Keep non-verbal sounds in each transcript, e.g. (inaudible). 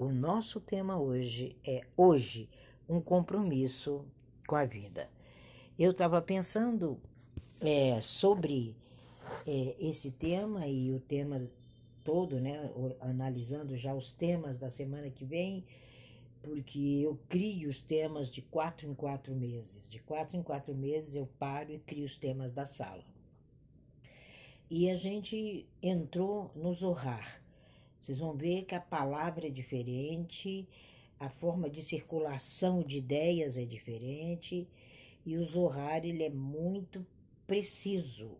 O nosso tema hoje é hoje um compromisso com a vida. Eu estava pensando é, sobre é, esse tema e o tema todo, né? Analisando já os temas da semana que vem, porque eu crio os temas de quatro em quatro meses. De quatro em quatro meses eu paro e crio os temas da sala. E a gente entrou no Zohar. Vocês vão ver que a palavra é diferente, a forma de circulação de ideias é diferente e o Zohar ele é muito preciso.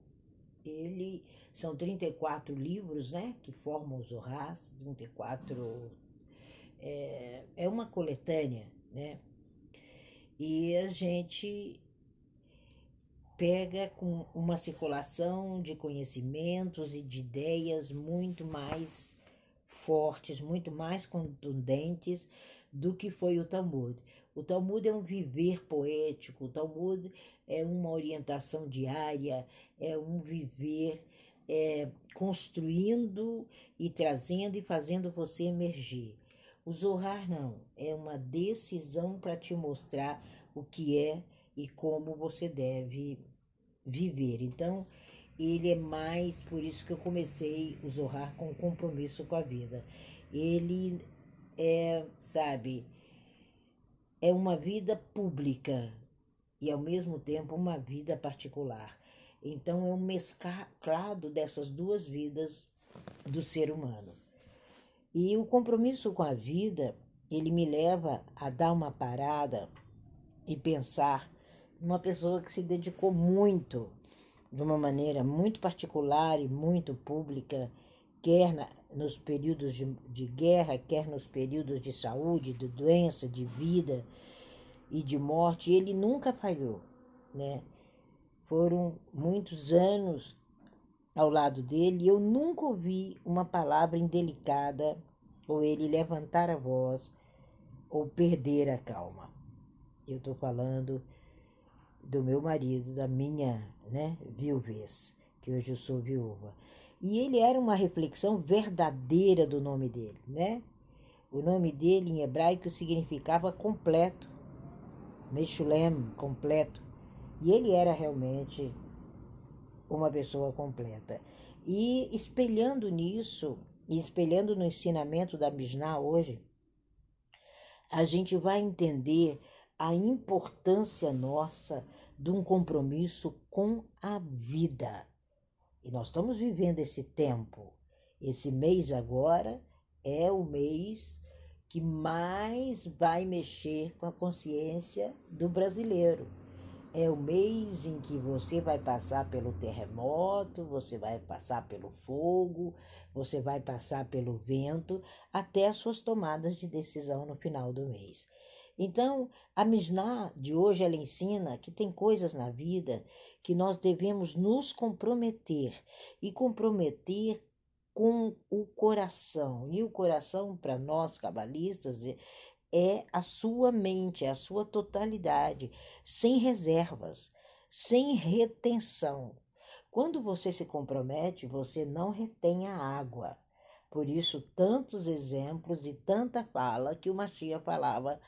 Ele são 34 livros, né, que formam o Zohar, 34 é, é uma coletânea, né? E a gente pega com uma circulação de conhecimentos e de ideias muito mais fortes, muito mais contundentes do que foi o Talmud. O Talmud é um viver poético, o Talmud é uma orientação diária, é um viver é, construindo e trazendo e fazendo você emergir. O Zohar não, é uma decisão para te mostrar o que é e como você deve viver. Então, ele é mais, por isso que eu comecei o Zohar com compromisso com a vida. Ele é, sabe, é uma vida pública e ao mesmo tempo uma vida particular. Então é um mesclado dessas duas vidas do ser humano. E o compromisso com a vida, ele me leva a dar uma parada e pensar numa pessoa que se dedicou muito, de uma maneira muito particular e muito pública, quer na, nos períodos de, de guerra, quer nos períodos de saúde, de doença, de vida e de morte, ele nunca falhou, né? Foram muitos anos ao lado dele e eu nunca ouvi uma palavra indelicada ou ele levantar a voz ou perder a calma. Eu estou falando do meu marido, da minha né, viuvez, que hoje eu sou viúva. E ele era uma reflexão verdadeira do nome dele, né? O nome dele em hebraico significava completo, Meshulem, completo. E ele era realmente uma pessoa completa. E espelhando nisso, e espelhando no ensinamento da Mishnah hoje, a gente vai entender a importância nossa de um compromisso com a vida. E nós estamos vivendo esse tempo. Esse mês agora é o mês que mais vai mexer com a consciência do brasileiro. É o mês em que você vai passar pelo terremoto, você vai passar pelo fogo, você vai passar pelo vento, até as suas tomadas de decisão no final do mês. Então, a Mishnah de hoje ela ensina que tem coisas na vida que nós devemos nos comprometer e comprometer com o coração. E o coração, para nós cabalistas, é, é a sua mente, é a sua totalidade, sem reservas, sem retenção. Quando você se compromete, você não retém a água. Por isso, tantos exemplos e tanta fala que o Machia falava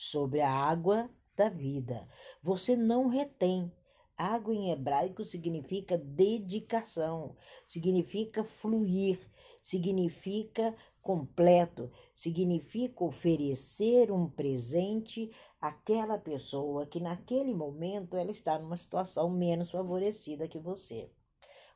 sobre a água da vida. Você não retém, Água em hebraico significa dedicação, significa fluir, significa completo, significa oferecer um presente àquela pessoa que naquele momento ela está numa situação menos favorecida que você.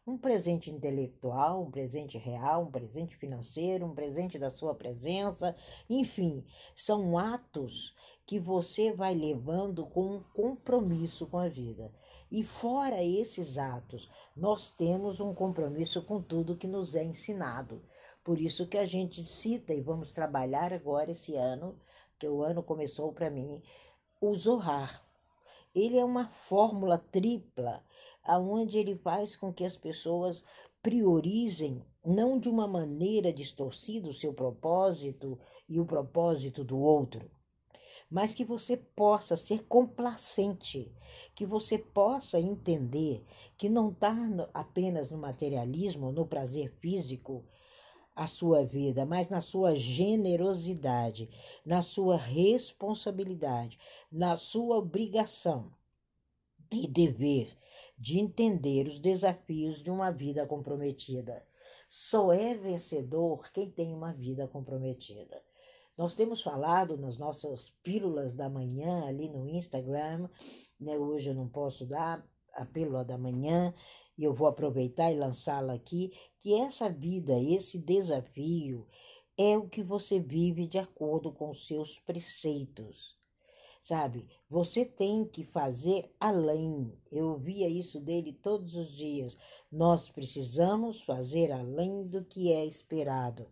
Um presente intelectual, um presente real, um presente financeiro, um presente da sua presença, enfim, são atos que você vai levando com um compromisso com a vida. E fora esses atos, nós temos um compromisso com tudo que nos é ensinado. Por isso que a gente cita e vamos trabalhar agora esse ano, que o ano começou para mim, o Zohar. Ele é uma fórmula tripla, aonde ele faz com que as pessoas priorizem não de uma maneira distorcida o seu propósito e o propósito do outro, mas que você possa ser complacente, que você possa entender que não está apenas no materialismo, no prazer físico, a sua vida, mas na sua generosidade, na sua responsabilidade, na sua obrigação e dever de entender os desafios de uma vida comprometida. Só é vencedor quem tem uma vida comprometida. Nós temos falado nas nossas pílulas da manhã ali no Instagram, né? Hoje eu não posso dar a pílula da manhã e eu vou aproveitar e lançá-la aqui, que essa vida, esse desafio é o que você vive de acordo com seus preceitos. Sabe? Você tem que fazer além. Eu via isso dele todos os dias. Nós precisamos fazer além do que é esperado.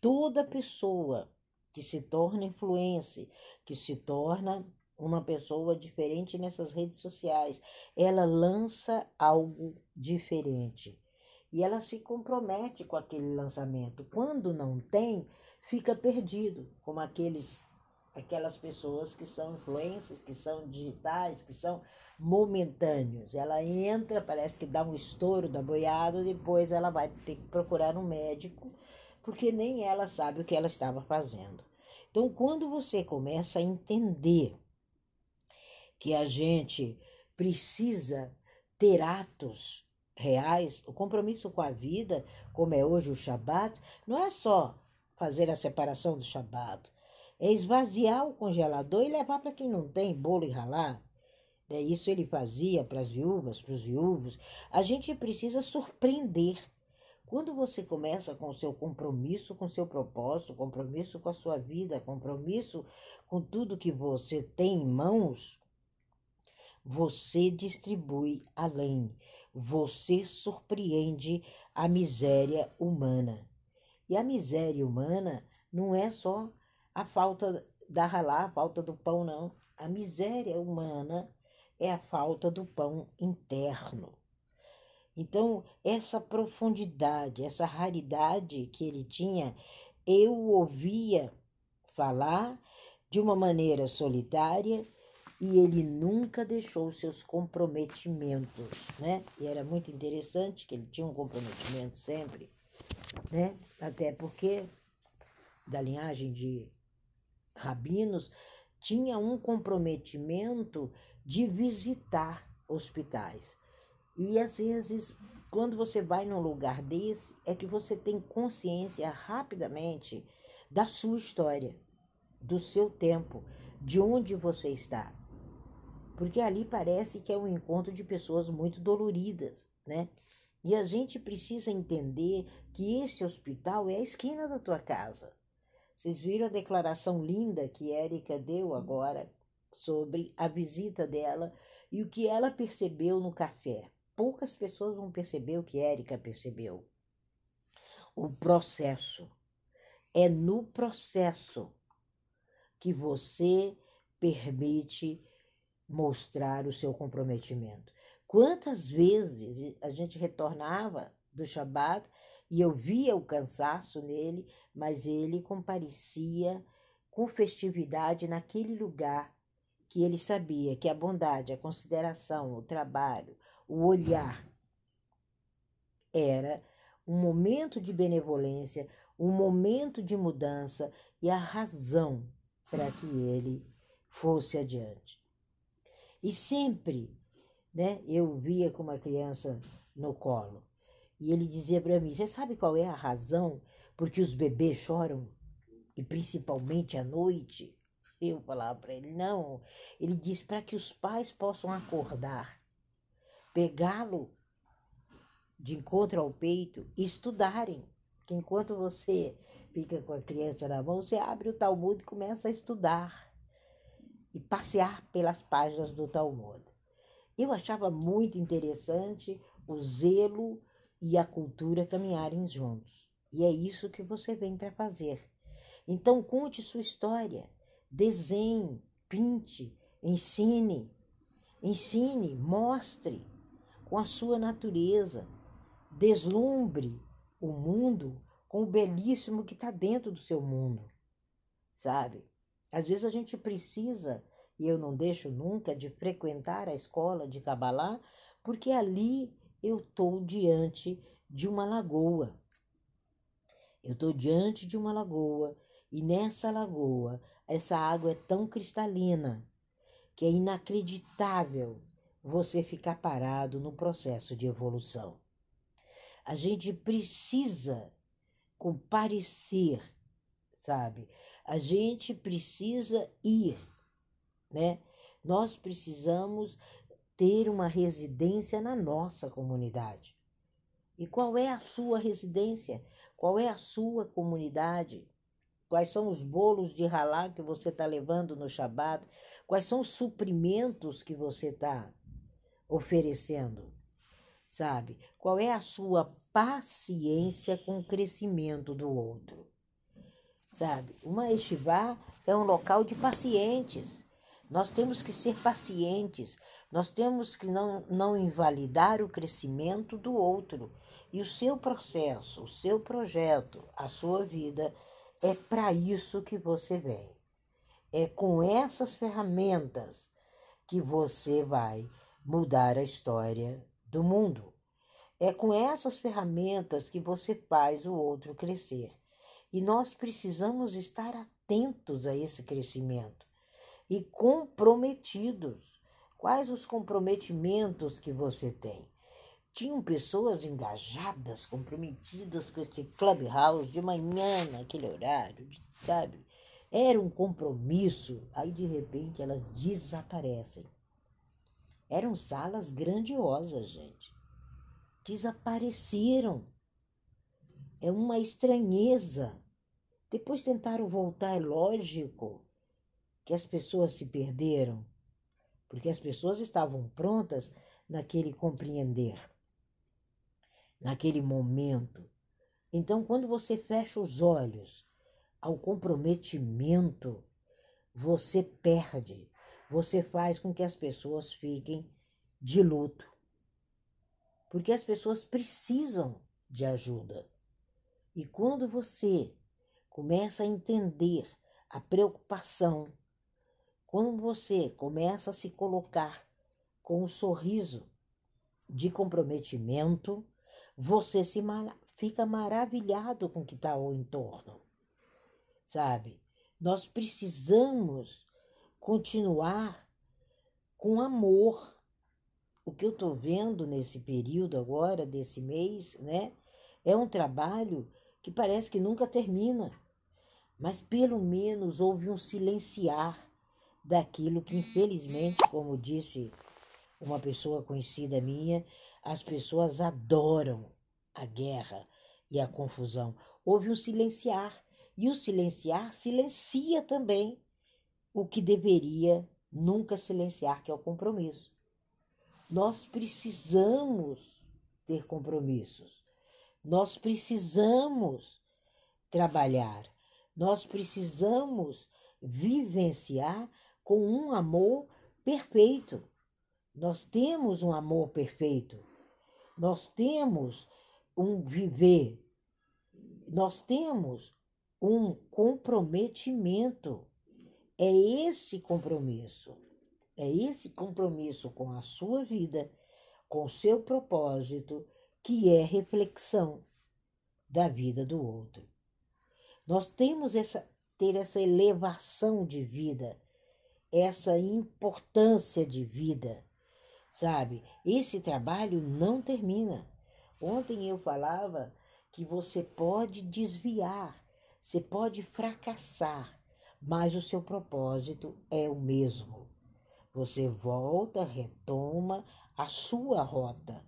Toda pessoa que se torna influência, que se torna uma pessoa diferente nessas redes sociais, ela lança algo diferente e ela se compromete com aquele lançamento. Quando não tem, fica perdido, como aqueles aquelas pessoas que são influências, que são digitais, que são momentâneos. Ela entra, parece que dá um estouro da boiada, depois ela vai ter que procurar um médico, porque nem ela sabe o que ela estava fazendo. Então, quando você começa a entender que a gente precisa ter atos reais, o compromisso com a vida, como é hoje o Shabat, não é só fazer a separação do Shabat, é esvaziar o congelador e levar para quem não tem bolo e ralar. É isso ele fazia para as viúvas, para os viúvos. A gente precisa surpreender. Quando você começa com o seu compromisso com o seu propósito, compromisso com a sua vida, compromisso com tudo que você tem em mãos, você distribui além. Você surpreende a miséria humana. E a miséria humana não é só a falta da ralar, a falta do pão, não. A miséria humana é a falta do pão interno. Então, essa profundidade, essa raridade que ele tinha, eu ouvia falar de uma maneira solitária e ele nunca deixou seus comprometimentos, né? E era muito interessante que ele tinha um comprometimento sempre, né? Até porque da linhagem de rabinos, tinha um comprometimento de visitar hospitais. E às vezes, quando você vai num lugar desse, é que você tem consciência rapidamente da sua história, do seu tempo, de onde você está. Porque ali parece que é um encontro de pessoas muito doloridas, né? E a gente precisa entender que esse hospital é a esquina da tua casa. Vocês viram a declaração linda que Érica deu agora sobre a visita dela e o que ela percebeu no café. Poucas pessoas vão perceber o que Érica percebeu. O processo. É no processo que você permite mostrar o seu comprometimento. Quantas vezes a gente retornava do Shabat e eu via o cansaço nele, mas ele comparecia com festividade naquele lugar que ele sabia que a bondade, a consideração, o trabalho, o olhar era um momento de benevolência, um momento de mudança e a razão para que ele fosse adiante. E sempre, né, eu via com uma criança no colo. E ele dizia para mim: Você sabe qual é a razão porque os bebês choram? E principalmente à noite? Eu falava para ele: Não. Ele diz para que os pais possam acordar, pegá-lo de encontro ao peito e estudarem. Que enquanto você fica com a criança na mão, você abre o Talmud e começa a estudar e passear pelas páginas do Talmud. Eu achava muito interessante o zelo e a cultura caminharem juntos. E é isso que você vem para fazer. Então, conte sua história, desenhe, pinte, ensine, ensine, mostre com a sua natureza, deslumbre o mundo com o belíssimo que está dentro do seu mundo, sabe? Às vezes a gente precisa, e eu não deixo nunca de frequentar a escola de Kabbalah, porque ali eu estou diante de uma lagoa. Eu estou diante de uma lagoa e nessa lagoa essa água é tão cristalina que é inacreditável você ficar parado no processo de evolução. A gente precisa comparecer, sabe? A gente precisa ir, né? Nós precisamos ter uma residência na nossa comunidade. E qual é a sua residência? Qual é a sua comunidade? Quais são os bolos de ralá que você está levando no Shabat? Quais são os suprimentos que você está oferecendo? Sabe? Qual é a sua paciência com o crescimento do outro? Sabe? Uma estivá é um local de pacientes. Nós temos que ser pacientes, nós temos que não, não invalidar o crescimento do outro. E o seu processo, o seu projeto, a sua vida, é para isso que você vem. É com essas ferramentas que você vai mudar a história do mundo. É com essas ferramentas que você faz o outro crescer. E nós precisamos estar atentos a esse crescimento e comprometidos. Quais os comprometimentos que você tem? Tinham pessoas engajadas, comprometidas com este clubhouse de manhã, naquele horário, sabe? Era um compromisso, aí de repente elas desaparecem. Eram salas grandiosas, gente. Desapareceram. É uma estranheza. Depois tentaram voltar, é lógico que as pessoas se perderam, porque as pessoas estavam prontas naquele compreender, naquele momento. Então, quando você fecha os olhos ao comprometimento, você perde, você faz com que as pessoas fiquem de luto. Porque as pessoas precisam de ajuda. E quando você começa a entender a preocupação, quando você começa a se colocar com um sorriso de comprometimento, você se fica maravilhado com o que está ao entorno sabe? Nós precisamos continuar com amor. O que eu estou vendo nesse período agora, desse mês, né? É um trabalho que parece que nunca termina, mas pelo menos houve um silenciar daquilo que, infelizmente, como disse uma pessoa conhecida minha, as pessoas adoram a guerra e a confusão. Houve um silenciar e o silenciar silencia também o que deveria nunca silenciar, que é o compromisso. Nós precisamos ter compromissos. Nós precisamos trabalhar. Nós precisamos vivenciar com um amor perfeito. Nós temos um amor perfeito. Nós temos um viver. Nós temos um comprometimento. É esse compromisso, é esse compromisso com a sua vida, com o seu propósito, que é reflexão da vida do outro. Nós temos essa ter essa elevação de vida, essa importância de vida, sabe? Esse trabalho não termina. Ontem eu falava que você pode desviar, você pode fracassar, mas o seu propósito é o mesmo. Você volta, retoma a sua rota.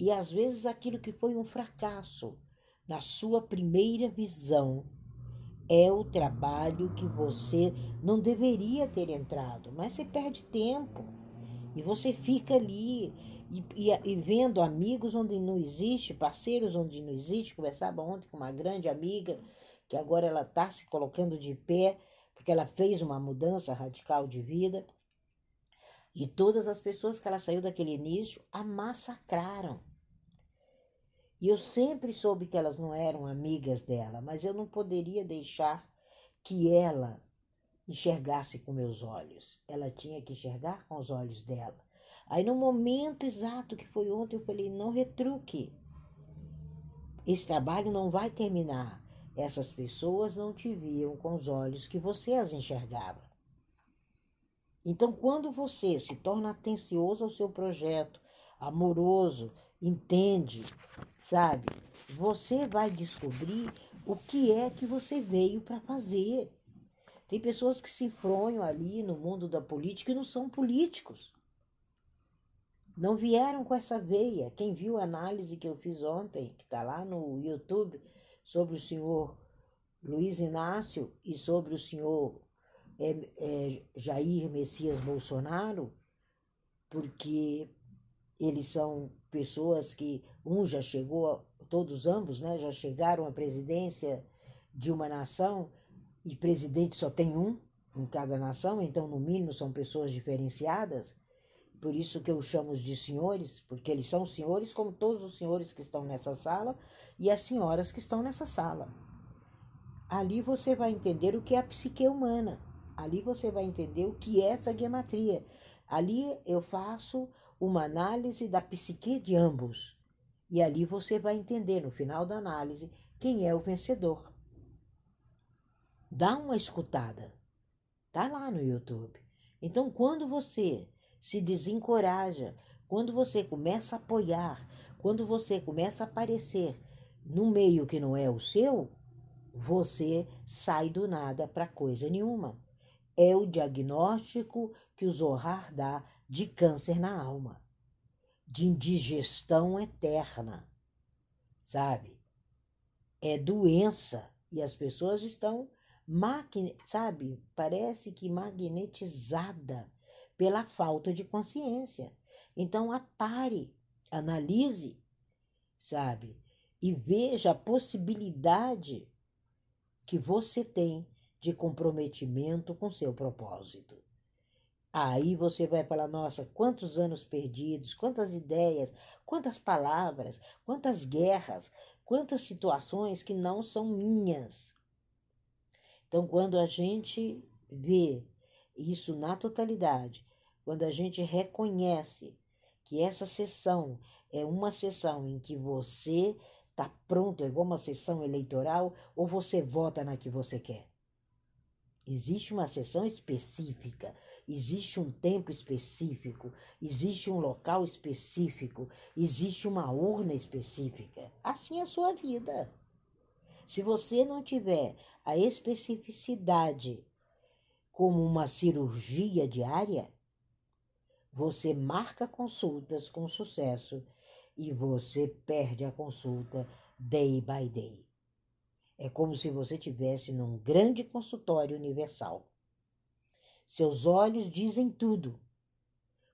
E às vezes aquilo que foi um fracasso na sua primeira visão é o trabalho que você não deveria ter entrado, mas você perde tempo e você fica ali e, e, e, vendo amigos onde não existe, parceiros onde não existe. Conversava ontem com uma grande amiga que agora ela está se colocando de pé, porque ela fez uma mudança radical de vida. E todas as pessoas que ela saiu daquele início a massacraram. E eu sempre soube que elas não eram amigas dela, mas eu não poderia deixar que ela enxergasse com meus olhos. Ela tinha que enxergar com os olhos dela. Aí, no momento exato que foi ontem, eu falei: não retruque. esse trabalho não vai terminar. Essas pessoas não te viam com os olhos que você as enxergava. Então, quando você se torna atencioso ao seu projeto, amoroso, entende, sabe? Você vai descobrir o que é que você veio para fazer. Tem pessoas que se enfronham ali no mundo da política e não são políticos. Não vieram com essa veia. Quem viu a análise que eu fiz ontem, que está lá no YouTube, sobre o senhor Luiz Inácio e sobre o senhor é, é, Jair Messias Bolsonaro, porque eles são pessoas que um já chegou, todos ambos, né, já chegaram à presidência de uma nação e presidente só tem um em cada nação, então no mínimo são pessoas diferenciadas. Por isso que eu chamo de senhores, porque eles são senhores como todos os senhores que estão nessa sala e as senhoras que estão nessa sala. Ali você vai entender o que é a psique humana. Ali você vai entender o que é essa gematria. Ali eu faço uma análise da psique de ambos. E ali você vai entender, no final da análise, quem é o vencedor. Dá uma escutada. Tá lá no YouTube. Então, quando você se desencoraja, quando você começa a apoiar, quando você começa a aparecer no meio que não é o seu, você sai do nada para coisa nenhuma. É o diagnóstico que o Zohar dá de câncer na alma, de indigestão eterna, sabe? É doença e as pessoas estão, sabe? Parece que magnetizada pela falta de consciência. Então, apare, analise, sabe? E veja a possibilidade que você tem de comprometimento com seu propósito. Aí você vai falar: nossa, quantos anos perdidos, quantas ideias, quantas palavras, quantas guerras, quantas situações que não são minhas. Então, quando a gente vê isso na totalidade, quando a gente reconhece que essa sessão é uma sessão em que você está pronto, é igual uma sessão eleitoral, ou você vota na que você quer. Existe uma sessão específica Existe um tempo específico, existe um local específico, existe uma urna específica. Assim é a sua vida. Se você não tiver a especificidade como uma cirurgia diária, você marca consultas com sucesso e você perde a consulta day by day. É como se você tivesse num grande consultório universal. Seus olhos dizem tudo.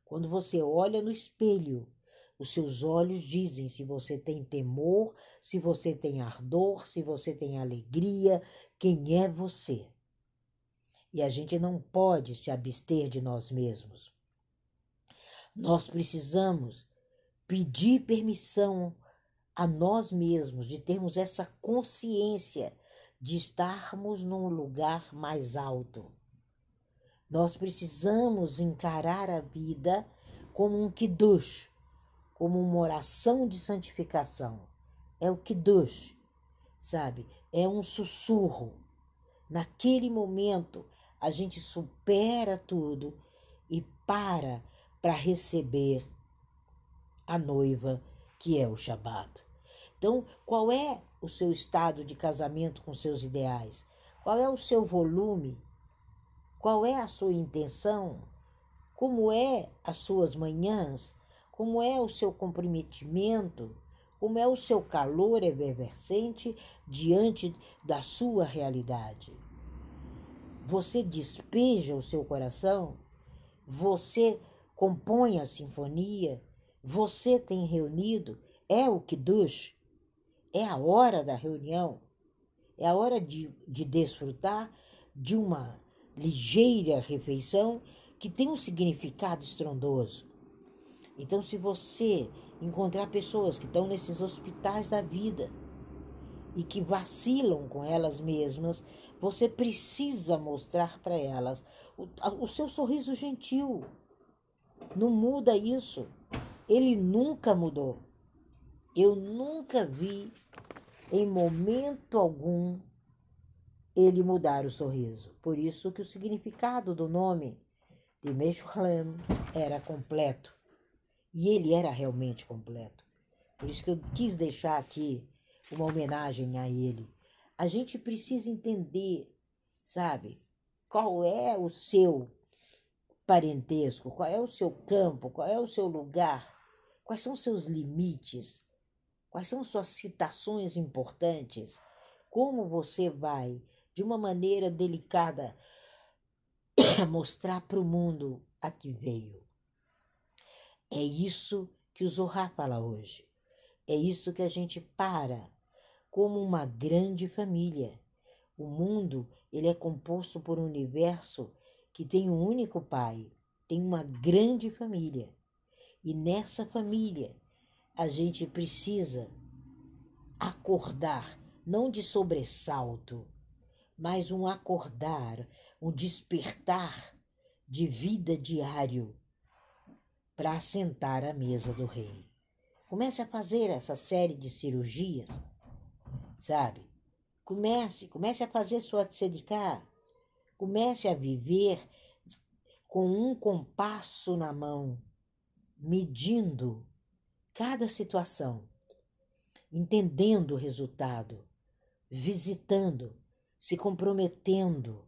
Quando você olha no espelho, os seus olhos dizem se você tem temor, se você tem ardor, se você tem alegria, quem é você. E a gente não pode se abster de nós mesmos. Nós precisamos pedir permissão a nós mesmos de termos essa consciência de estarmos num lugar mais alto. Nós precisamos encarar a vida como um kiddush, como uma oração de santificação. É o kiddush, sabe? É um sussurro. Naquele momento, a gente supera tudo e para para receber a noiva, que é o Shabat. Então, qual é o seu estado de casamento com seus ideais? Qual é o seu volume qual é a sua intenção? Como é as suas manhãs? Como é o seu comprometimento? Como é o seu calor efervescente diante da sua realidade? Você despeja o seu coração? Você compõe a sinfonia? Você tem reunido? É o Kiddush? É a hora da reunião? É a hora de, de desfrutar de uma ligeira refeição que tem um significado estrondoso. Então, se você encontrar pessoas que estão nesses hospitais da vida e que vacilam com elas mesmas, você precisa mostrar para elas o, o seu sorriso gentil. Não muda isso. Ele nunca mudou. Eu nunca vi, em momento algum, ele mudar o sorriso. Por isso que o significado do nome de Meshulam era completo. E ele era realmente completo. Por isso que eu quis deixar aqui uma homenagem a ele. A gente precisa entender, sabe, qual é o seu parentesco, qual é o seu campo, qual é o seu lugar, quais são seus limites, quais são suas citações importantes, como você vai, de uma maneira delicada, (coughs) mostrar para o mundo a que veio. É isso que o Zohar fala hoje. É isso que a gente para como uma grande família. O mundo, ele é composto por um universo que tem um único pai, tem uma grande família. E nessa família, a gente precisa acordar, não de sobressalto, mas um acordar, um despertar de vida diário para assentar à mesa do rei. Comece a fazer essa série de cirurgias, sabe? Comece, comece a fazer sua tzedikah, Comece a viver com um compasso na mão, medindo cada situação, entendendo o resultado, visitando, se comprometendo,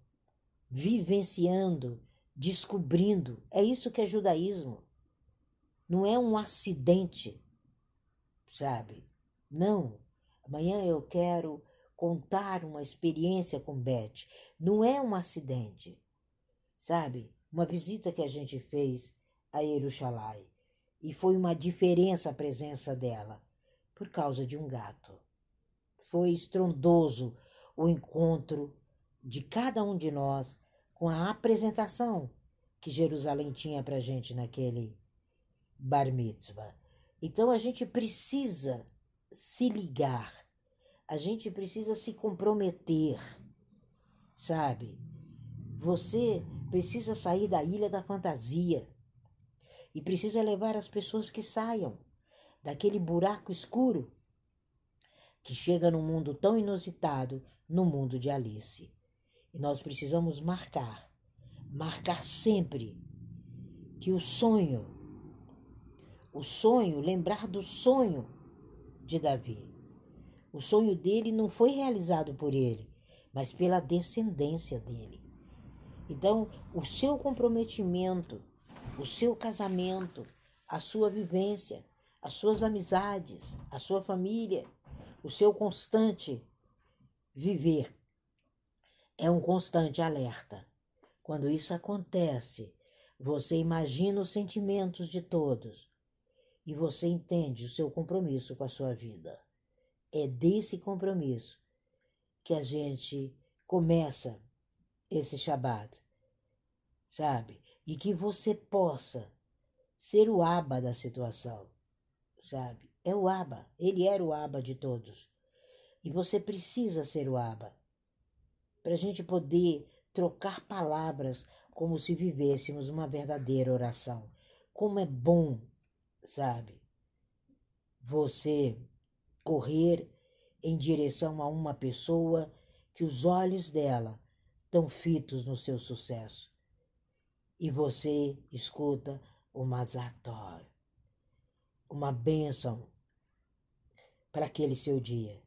vivenciando, descobrindo. É isso que é judaísmo. Não é um acidente, sabe? Não. Amanhã eu quero contar uma experiência com Beth. Não é um acidente, sabe? Uma visita que a gente fez a Jerusalém e foi uma diferença a presença dela por causa de um gato. Foi estrondoso o encontro de cada um de nós com a apresentação que Jerusalém tinha para gente naquele bar mitzvah. Então a gente precisa se ligar a gente precisa se comprometer, sabe? Você precisa sair da ilha da fantasia e precisa levar as pessoas que saiam daquele buraco escuro que chega num mundo tão inusitado, no mundo de Alice. E nós precisamos marcar, marcar sempre que o sonho, o sonho, lembrar do sonho de Davi o sonho dele não foi realizado por ele, mas pela descendência dele. Então, o seu comprometimento, o seu casamento, a sua vivência, as suas amizades, a sua família, o seu constante viver é um constante alerta. Quando isso acontece, você imagina os sentimentos de todos e você entende o seu compromisso com a sua vida. É desse compromisso que a gente começa esse Shabat, sabe? E que você possa ser o aba da situação, sabe? É o aba, ele era o aba de todos. E você precisa ser o aba para a gente poder trocar palavras como se vivêssemos uma verdadeira oração. Como é bom, sabe? Você correr em direção a uma pessoa que os olhos dela estão fitos no seu sucesso. E você escuta o Mazator, uma bênção para aquele seu dia.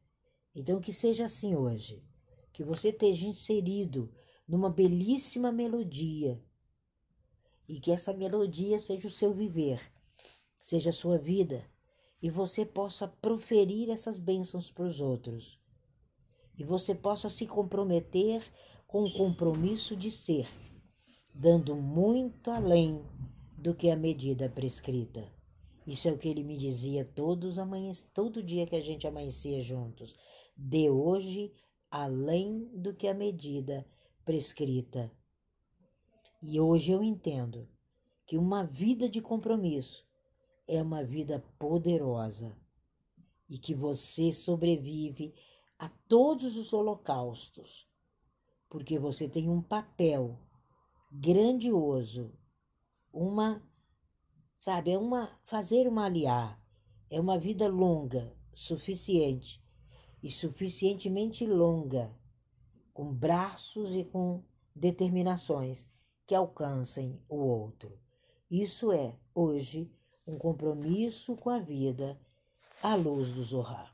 Então, que seja assim hoje, que você esteja inserido numa belíssima melodia. E que essa melodia seja o seu viver, seja a sua vida e você possa proferir essas bênçãos para os outros. E você possa se comprometer com o compromisso de ser, dando muito além do que a medida prescrita. Isso é o que ele me dizia todos amanhã, todo dia que a gente amanhecia juntos. De hoje além do que a medida prescrita. E hoje eu entendo que uma vida de compromisso é uma vida poderosa e que você sobrevive a todos os holocaustos, porque você tem um papel grandioso, uma, sabe, é uma fazer uma aliá, É uma vida longa, suficiente e suficientemente longa, com braços e com determinações que alcancem o outro. Isso é, hoje, um compromisso com a vida à luz do Zohar.